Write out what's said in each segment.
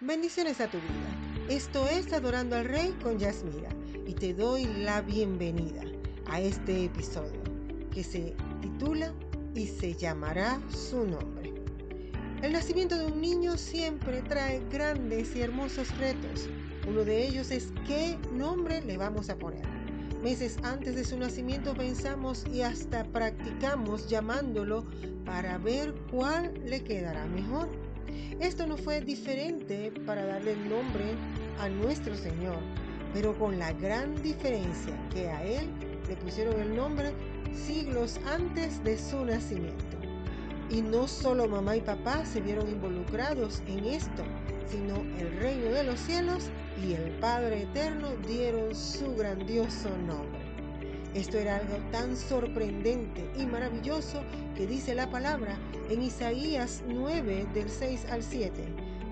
Bendiciones a tu vida. Esto es Adorando al Rey con Yasmira y te doy la bienvenida a este episodio que se titula y se llamará su nombre. El nacimiento de un niño siempre trae grandes y hermosos retos. Uno de ellos es qué nombre le vamos a poner. Meses antes de su nacimiento pensamos y hasta practicamos llamándolo para ver cuál le quedará mejor. Esto no fue diferente para darle el nombre a nuestro Señor, pero con la gran diferencia que a Él le pusieron el nombre siglos antes de su nacimiento. Y no solo mamá y papá se vieron involucrados en esto, sino el reino de los cielos y el Padre Eterno dieron su grandioso nombre. Esto era algo tan sorprendente y maravilloso que dice la palabra en Isaías 9 del 6 al 7,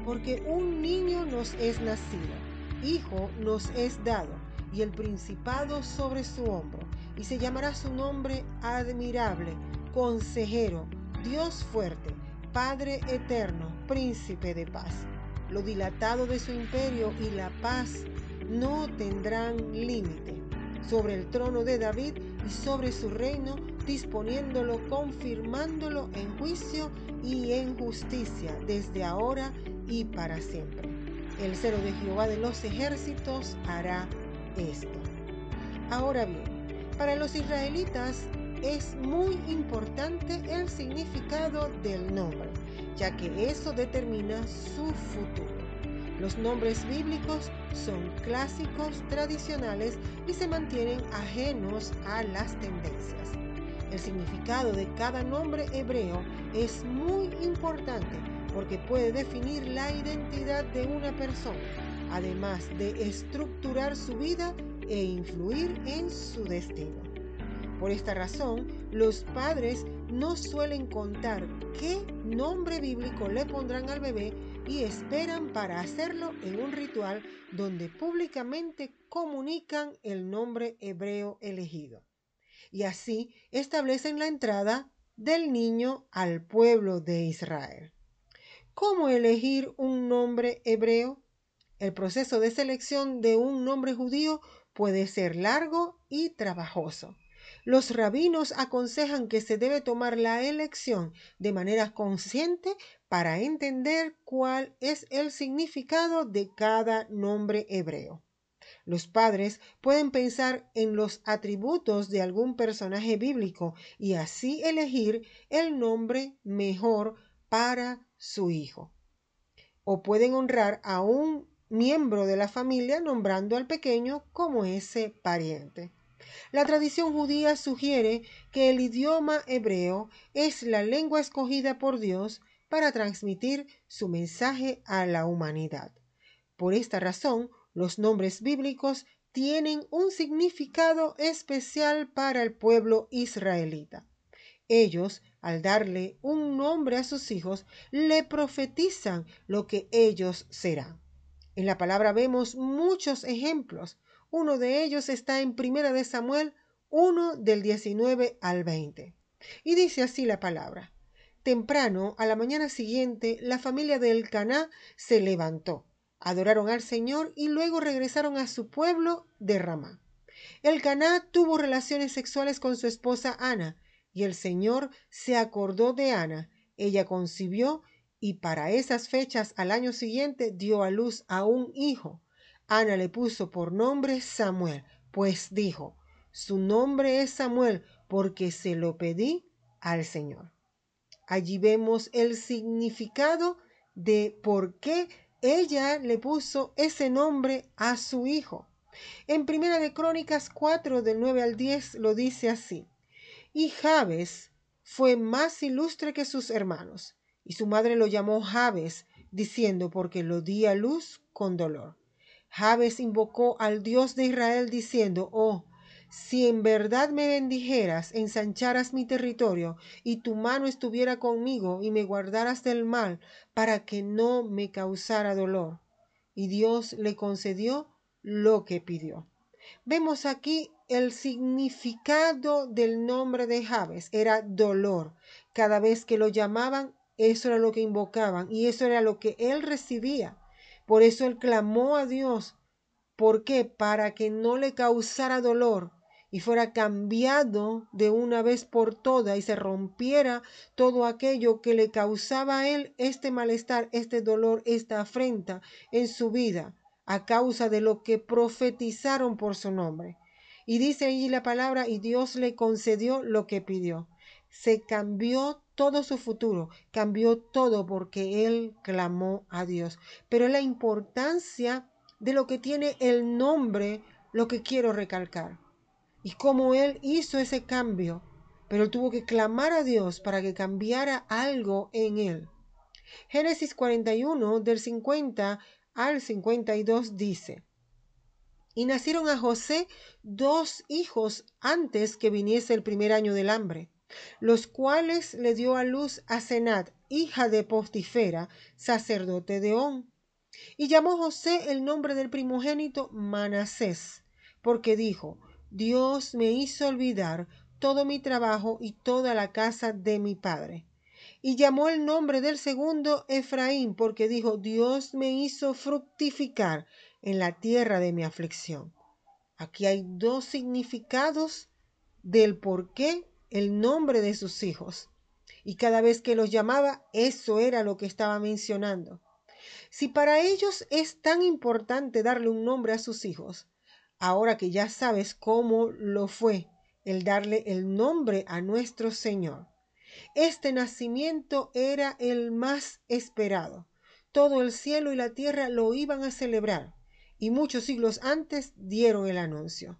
porque un niño nos es nacido, hijo nos es dado, y el principado sobre su hombro, y se llamará su nombre admirable, consejero, Dios fuerte, Padre eterno, príncipe de paz. Lo dilatado de su imperio y la paz no tendrán límite sobre el trono de David y sobre su reino, disponiéndolo, confirmándolo en juicio y en justicia desde ahora y para siempre. El cero de Jehová de los ejércitos hará esto. Ahora bien, para los israelitas es muy importante el significado del nombre, ya que eso determina su futuro. Los nombres bíblicos son clásicos, tradicionales y se mantienen ajenos a las tendencias. El significado de cada nombre hebreo es muy importante porque puede definir la identidad de una persona, además de estructurar su vida e influir en su destino. Por esta razón, los padres no suelen contar qué nombre bíblico le pondrán al bebé y esperan para hacerlo en un ritual donde públicamente comunican el nombre hebreo elegido. Y así establecen la entrada del niño al pueblo de Israel. ¿Cómo elegir un nombre hebreo? El proceso de selección de un nombre judío puede ser largo y trabajoso. Los rabinos aconsejan que se debe tomar la elección de manera consciente para entender cuál es el significado de cada nombre hebreo. Los padres pueden pensar en los atributos de algún personaje bíblico y así elegir el nombre mejor para su hijo. O pueden honrar a un miembro de la familia nombrando al pequeño como ese pariente. La tradición judía sugiere que el idioma hebreo es la lengua escogida por Dios para transmitir su mensaje a la humanidad. Por esta razón, los nombres bíblicos tienen un significado especial para el pueblo israelita. Ellos, al darle un nombre a sus hijos, le profetizan lo que ellos serán. En la palabra vemos muchos ejemplos. Uno de ellos está en Primera de Samuel 1 del 19 al 20. Y dice así la palabra: Temprano, a la mañana siguiente, la familia de Elcaná se levantó, adoraron al Señor y luego regresaron a su pueblo de Ramá. Elcaná tuvo relaciones sexuales con su esposa Ana, y el Señor se acordó de Ana. Ella concibió y para esas fechas al año siguiente dio a luz a un hijo. Ana le puso por nombre Samuel, pues dijo, su nombre es Samuel porque se lo pedí al Señor. Allí vemos el significado de por qué ella le puso ese nombre a su hijo. En Primera de Crónicas 4 del 9 al 10 lo dice así. Y Jabes fue más ilustre que sus hermanos, y su madre lo llamó Jabes, diciendo porque lo di a luz con dolor. Jabes invocó al Dios de Israel diciendo, oh, si en verdad me bendijeras, ensancharas mi territorio, y tu mano estuviera conmigo, y me guardaras del mal, para que no me causara dolor. Y Dios le concedió lo que pidió. Vemos aquí el significado del nombre de Jabes. Era dolor. Cada vez que lo llamaban, eso era lo que invocaban, y eso era lo que él recibía. Por eso él clamó a Dios. ¿Por qué? Para que no le causara dolor y fuera cambiado de una vez por todas y se rompiera todo aquello que le causaba a él este malestar, este dolor, esta afrenta en su vida a causa de lo que profetizaron por su nombre. Y dice allí la palabra, y Dios le concedió lo que pidió. Se cambió todo su futuro, cambió todo porque él clamó a Dios. Pero la importancia de lo que tiene el nombre, lo que quiero recalcar y cómo él hizo ese cambio, pero tuvo que clamar a Dios para que cambiara algo en él. Génesis 41 del 50 al 52 dice, y nacieron a José dos hijos antes que viniese el primer año del hambre, los cuales le dio a luz a Senat, hija de Postifera, sacerdote de On. Y llamó José el nombre del primogénito Manasés, porque dijo, Dios me hizo olvidar todo mi trabajo y toda la casa de mi padre. Y llamó el nombre del segundo Efraín, porque dijo, Dios me hizo fructificar en la tierra de mi aflicción. Aquí hay dos significados del por qué el nombre de sus hijos. Y cada vez que los llamaba, eso era lo que estaba mencionando. Si para ellos es tan importante darle un nombre a sus hijos, ahora que ya sabes cómo lo fue el darle el nombre a nuestro Señor. Este nacimiento era el más esperado. Todo el cielo y la tierra lo iban a celebrar y muchos siglos antes dieron el anuncio.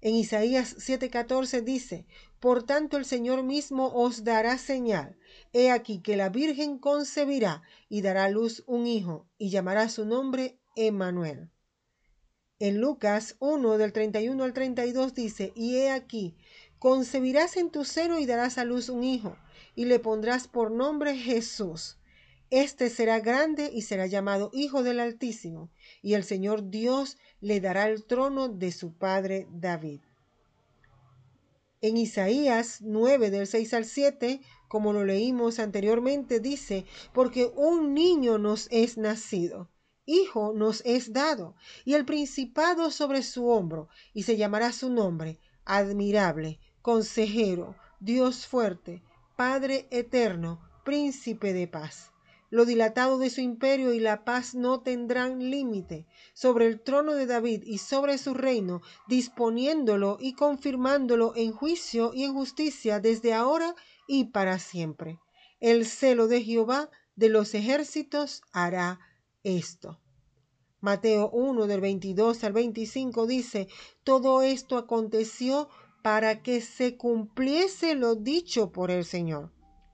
En Isaías 7:14 dice, Por tanto el Señor mismo os dará señal. He aquí que la Virgen concebirá y dará a luz un hijo y llamará su nombre Emmanuel. En Lucas 1 del 31 al 32 dice, y he aquí, concebirás en tu seno y darás a luz un hijo, y le pondrás por nombre Jesús. Este será grande y será llamado Hijo del Altísimo, y el Señor Dios le dará el trono de su padre David. En Isaías 9 del 6 al 7, como lo leímos anteriormente, dice, porque un niño nos es nacido hijo nos es dado, y el principado sobre su hombro, y se llamará su nombre, admirable, consejero, Dios fuerte, Padre eterno, príncipe de paz. Lo dilatado de su imperio y la paz no tendrán límite sobre el trono de David y sobre su reino, disponiéndolo y confirmándolo en juicio y en justicia desde ahora y para siempre. El celo de Jehová de los ejércitos hará esto. Mateo 1 del 22 al 25 dice, todo esto aconteció para que se cumpliese lo dicho por el Señor,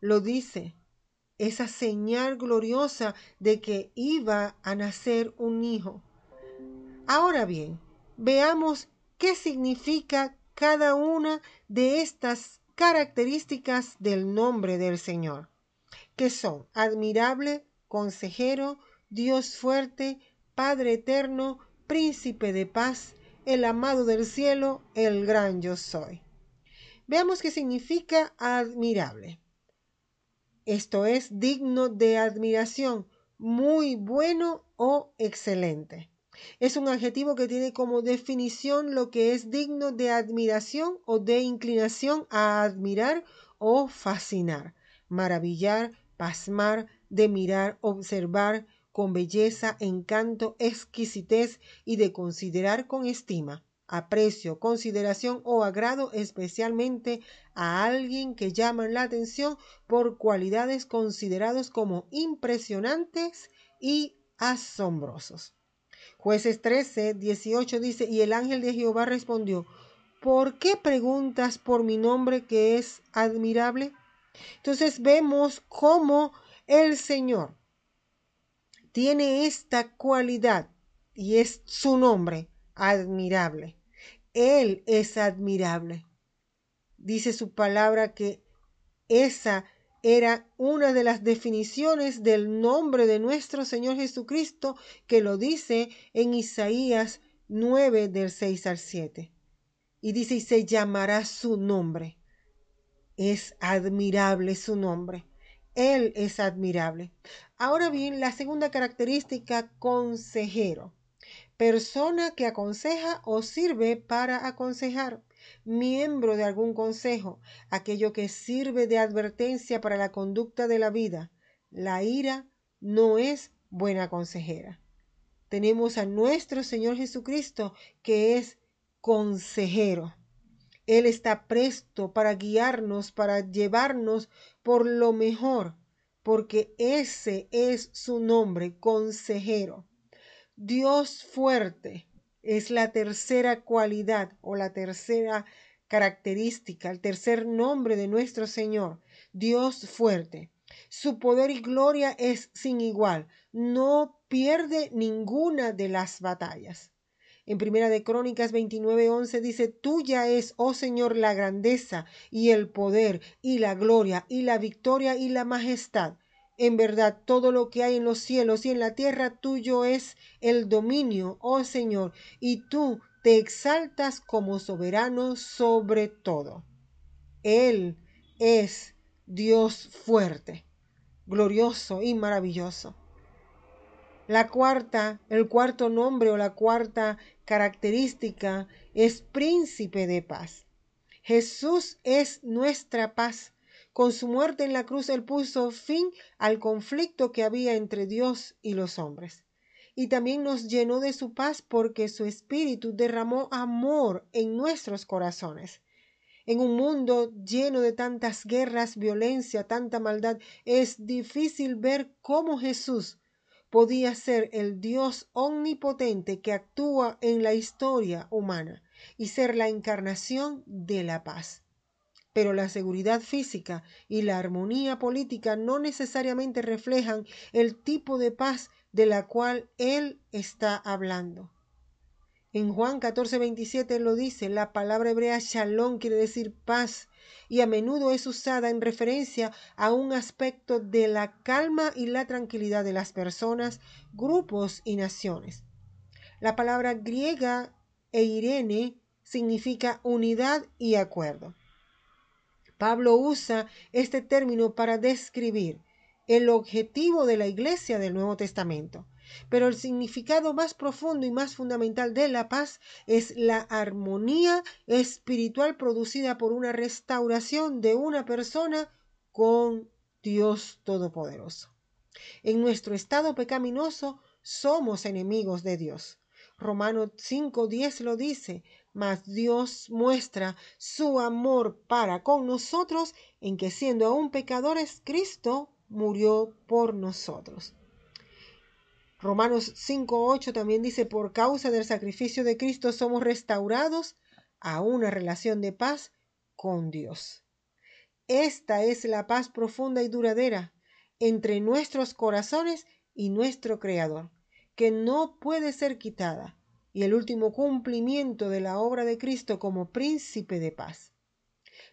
lo dice, esa señal gloriosa de que iba a nacer un hijo. Ahora bien, veamos qué significa cada una de estas características del nombre del Señor, que son admirable, consejero, Dios fuerte, Padre eterno, príncipe de paz, el amado del cielo, el gran yo soy. Veamos qué significa admirable. Esto es digno de admiración, muy bueno o excelente. Es un adjetivo que tiene como definición lo que es digno de admiración o de inclinación a admirar o fascinar, maravillar, pasmar, de mirar, observar, con belleza, encanto, exquisitez y de considerar con estima, aprecio, consideración o agrado especialmente a alguien que llama la atención por cualidades considerados como impresionantes y asombrosos. Jueces 13, 18 dice, y el ángel de Jehová respondió, ¿por qué preguntas por mi nombre que es admirable? Entonces vemos cómo el Señor tiene esta cualidad y es su nombre, admirable. Él es admirable. Dice su palabra que esa era una de las definiciones del nombre de nuestro Señor Jesucristo que lo dice en Isaías 9 del 6 al 7. Y dice, y se llamará su nombre. Es admirable su nombre. Él es admirable. Ahora bien, la segunda característica, consejero. Persona que aconseja o sirve para aconsejar. Miembro de algún consejo. Aquello que sirve de advertencia para la conducta de la vida. La ira no es buena consejera. Tenemos a nuestro Señor Jesucristo que es consejero. Él está presto para guiarnos, para llevarnos por lo mejor, porque ese es su nombre, consejero. Dios fuerte es la tercera cualidad o la tercera característica, el tercer nombre de nuestro Señor, Dios fuerte. Su poder y gloria es sin igual, no pierde ninguna de las batallas. En Primera de Crónicas 29:11 dice, Tuya es, oh Señor, la grandeza y el poder y la gloria y la victoria y la majestad. En verdad, todo lo que hay en los cielos y en la tierra tuyo es el dominio, oh Señor, y tú te exaltas como soberano sobre todo. Él es Dios fuerte, glorioso y maravilloso. La cuarta, el cuarto nombre o la cuarta característica es príncipe de paz. Jesús es nuestra paz. Con su muerte en la cruz él puso fin al conflicto que había entre Dios y los hombres. Y también nos llenó de su paz porque su espíritu derramó amor en nuestros corazones. En un mundo lleno de tantas guerras, violencia, tanta maldad, es difícil ver cómo Jesús podía ser el Dios omnipotente que actúa en la historia humana y ser la encarnación de la paz. Pero la seguridad física y la armonía política no necesariamente reflejan el tipo de paz de la cual él está hablando. En Juan 14, 27 lo dice, la palabra hebrea shalom quiere decir paz y a menudo es usada en referencia a un aspecto de la calma y la tranquilidad de las personas, grupos y naciones. La palabra griega eirene significa unidad y acuerdo. Pablo usa este término para describir el objetivo de la iglesia del Nuevo Testamento pero el significado más profundo y más fundamental de la paz es la armonía espiritual producida por una restauración de una persona con Dios Todopoderoso. En nuestro estado pecaminoso somos enemigos de Dios. Romanos 5:10 lo dice, mas Dios muestra su amor para con nosotros en que siendo aún pecadores, Cristo murió por nosotros. Romanos 5.8 también dice, por causa del sacrificio de Cristo somos restaurados a una relación de paz con Dios. Esta es la paz profunda y duradera entre nuestros corazones y nuestro Creador, que no puede ser quitada, y el último cumplimiento de la obra de Cristo como príncipe de paz.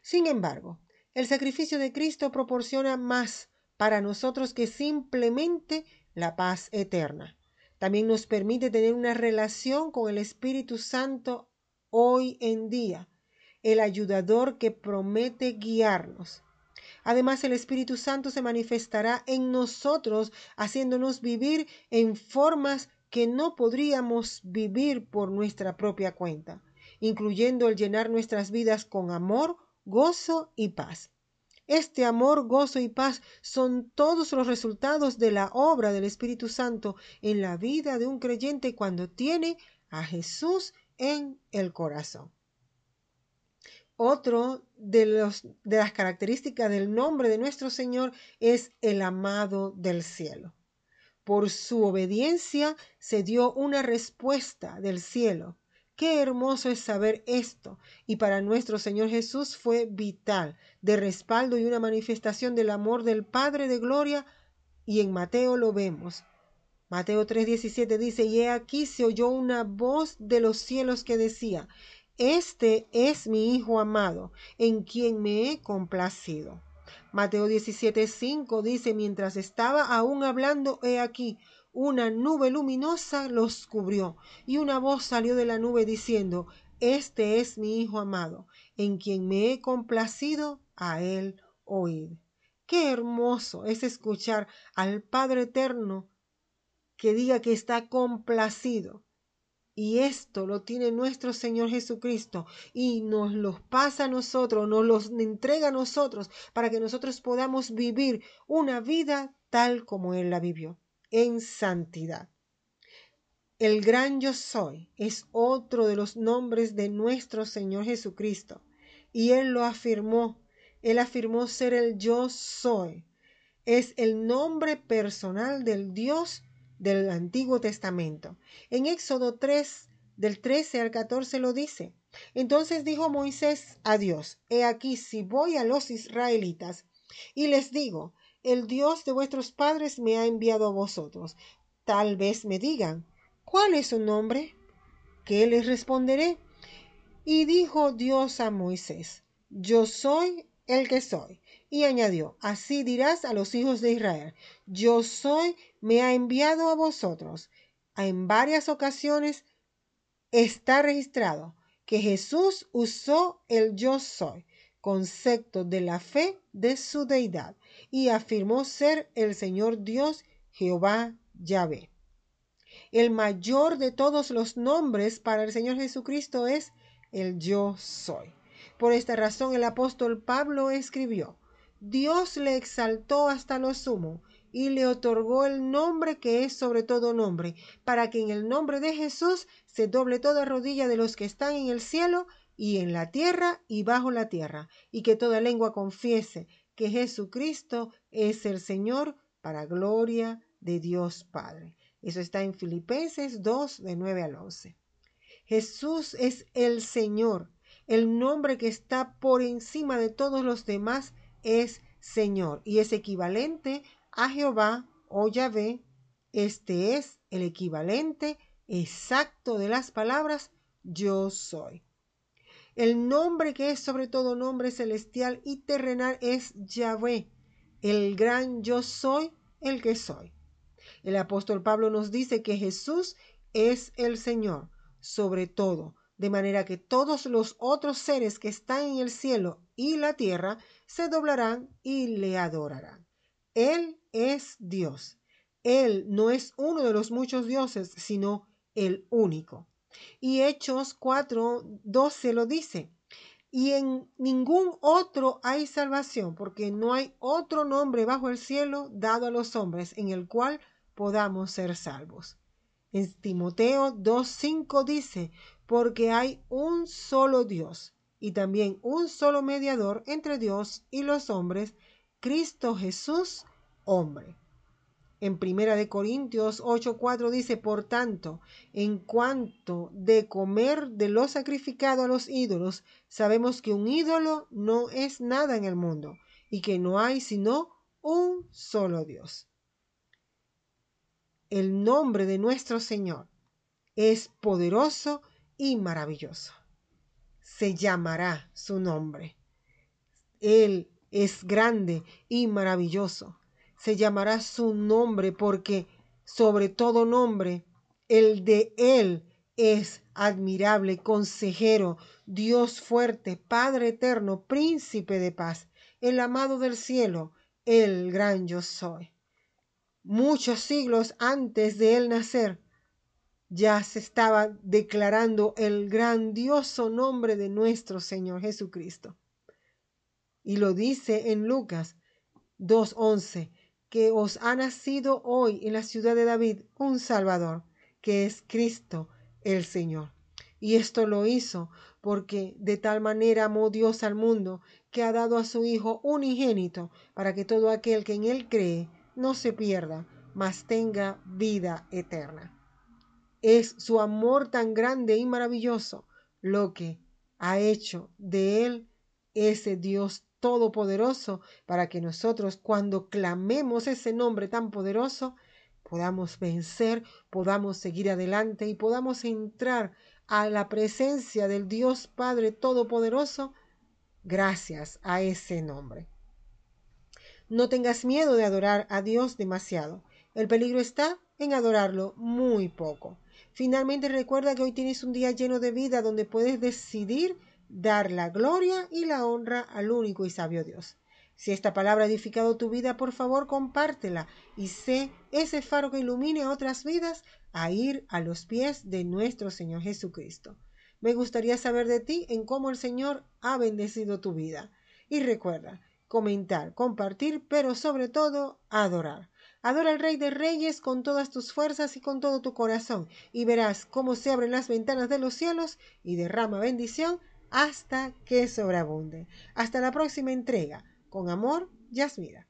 Sin embargo, el sacrificio de Cristo proporciona más para nosotros que simplemente la paz eterna. También nos permite tener una relación con el Espíritu Santo hoy en día, el ayudador que promete guiarnos. Además, el Espíritu Santo se manifestará en nosotros, haciéndonos vivir en formas que no podríamos vivir por nuestra propia cuenta, incluyendo el llenar nuestras vidas con amor, gozo y paz. Este amor, gozo y paz son todos los resultados de la obra del Espíritu Santo en la vida de un creyente cuando tiene a Jesús en el corazón. Otro de, los, de las características del nombre de nuestro Señor es el amado del cielo. Por su obediencia se dio una respuesta del cielo Qué hermoso es saber esto. Y para nuestro Señor Jesús fue vital, de respaldo y una manifestación del amor del Padre de Gloria. Y en Mateo lo vemos. Mateo 3:17 dice, y he aquí se oyó una voz de los cielos que decía, este es mi Hijo amado, en quien me he complacido. Mateo 17:5 dice, mientras estaba aún hablando, he aquí, una nube luminosa los cubrió, y una voz salió de la nube diciendo, Este es mi Hijo amado, en quien me he complacido, a él oír. Qué hermoso es escuchar al Padre Eterno que diga que está complacido. Y esto lo tiene nuestro Señor Jesucristo y nos los pasa a nosotros, nos los entrega a nosotros para que nosotros podamos vivir una vida tal como Él la vivió, en santidad. El gran yo soy es otro de los nombres de nuestro Señor Jesucristo y Él lo afirmó. Él afirmó ser el yo soy. Es el nombre personal del Dios del Antiguo Testamento. En Éxodo 3, del 13 al 14 lo dice. Entonces dijo Moisés a Dios, He aquí si voy a los israelitas y les digo, el Dios de vuestros padres me ha enviado a vosotros. Tal vez me digan, ¿cuál es su nombre? ¿Qué les responderé? Y dijo Dios a Moisés, Yo soy el que soy. Y añadió, así dirás a los hijos de Israel, yo soy, me ha enviado a vosotros. En varias ocasiones está registrado que Jesús usó el yo soy, concepto de la fe de su deidad, y afirmó ser el Señor Dios Jehová Yahvé. El mayor de todos los nombres para el Señor Jesucristo es el yo soy. Por esta razón el apóstol Pablo escribió, Dios le exaltó hasta lo sumo y le otorgó el nombre que es sobre todo nombre, para que en el nombre de Jesús se doble toda rodilla de los que están en el cielo y en la tierra y bajo la tierra, y que toda lengua confiese que Jesucristo es el Señor para gloria de Dios Padre. Eso está en Filipenses 2, de 9 al 11. Jesús es el Señor, el nombre que está por encima de todos los demás es Señor y es equivalente a Jehová o Yahvé. Este es el equivalente exacto de las palabras yo soy. El nombre que es sobre todo nombre celestial y terrenal es Yahvé, el gran yo soy, el que soy. El apóstol Pablo nos dice que Jesús es el Señor sobre todo, de manera que todos los otros seres que están en el cielo y la tierra se doblarán y le adorarán. Él es Dios. Él no es uno de los muchos dioses, sino el único. Y Hechos 4, 12 lo dice. Y en ningún otro hay salvación, porque no hay otro nombre bajo el cielo dado a los hombres en el cual podamos ser salvos. En Timoteo 2.5 dice, porque hay un solo Dios y también un solo mediador entre Dios y los hombres, Cristo Jesús, hombre. En Primera de Corintios 8:4 dice, por tanto, en cuanto de comer de lo sacrificado a los ídolos, sabemos que un ídolo no es nada en el mundo y que no hay sino un solo Dios. El nombre de nuestro Señor es poderoso y maravilloso se llamará su nombre. Él es grande y maravilloso. Se llamará su nombre porque sobre todo nombre, el de Él es admirable, consejero, Dios fuerte, Padre eterno, príncipe de paz, el amado del cielo, el gran yo soy. Muchos siglos antes de él nacer, ya se estaba declarando el grandioso nombre de nuestro Señor Jesucristo. Y lo dice en Lucas 2.11, que os ha nacido hoy en la ciudad de David un Salvador, que es Cristo el Señor. Y esto lo hizo porque de tal manera amó Dios al mundo que ha dado a su Hijo unigénito para que todo aquel que en Él cree no se pierda, mas tenga vida eterna. Es su amor tan grande y maravilloso lo que ha hecho de Él ese Dios todopoderoso para que nosotros cuando clamemos ese nombre tan poderoso podamos vencer, podamos seguir adelante y podamos entrar a la presencia del Dios Padre Todopoderoso gracias a ese nombre. No tengas miedo de adorar a Dios demasiado. El peligro está en adorarlo muy poco. Finalmente recuerda que hoy tienes un día lleno de vida donde puedes decidir dar la gloria y la honra al único y sabio Dios. Si esta palabra ha edificado tu vida, por favor compártela y sé ese faro que ilumine a otras vidas a ir a los pies de nuestro Señor Jesucristo. Me gustaría saber de ti en cómo el Señor ha bendecido tu vida. Y recuerda, comentar, compartir, pero sobre todo adorar. Adora al Rey de Reyes con todas tus fuerzas y con todo tu corazón, y verás cómo se abren las ventanas de los cielos y derrama bendición hasta que sobreabunde. Hasta la próxima entrega. Con amor, Yasmira.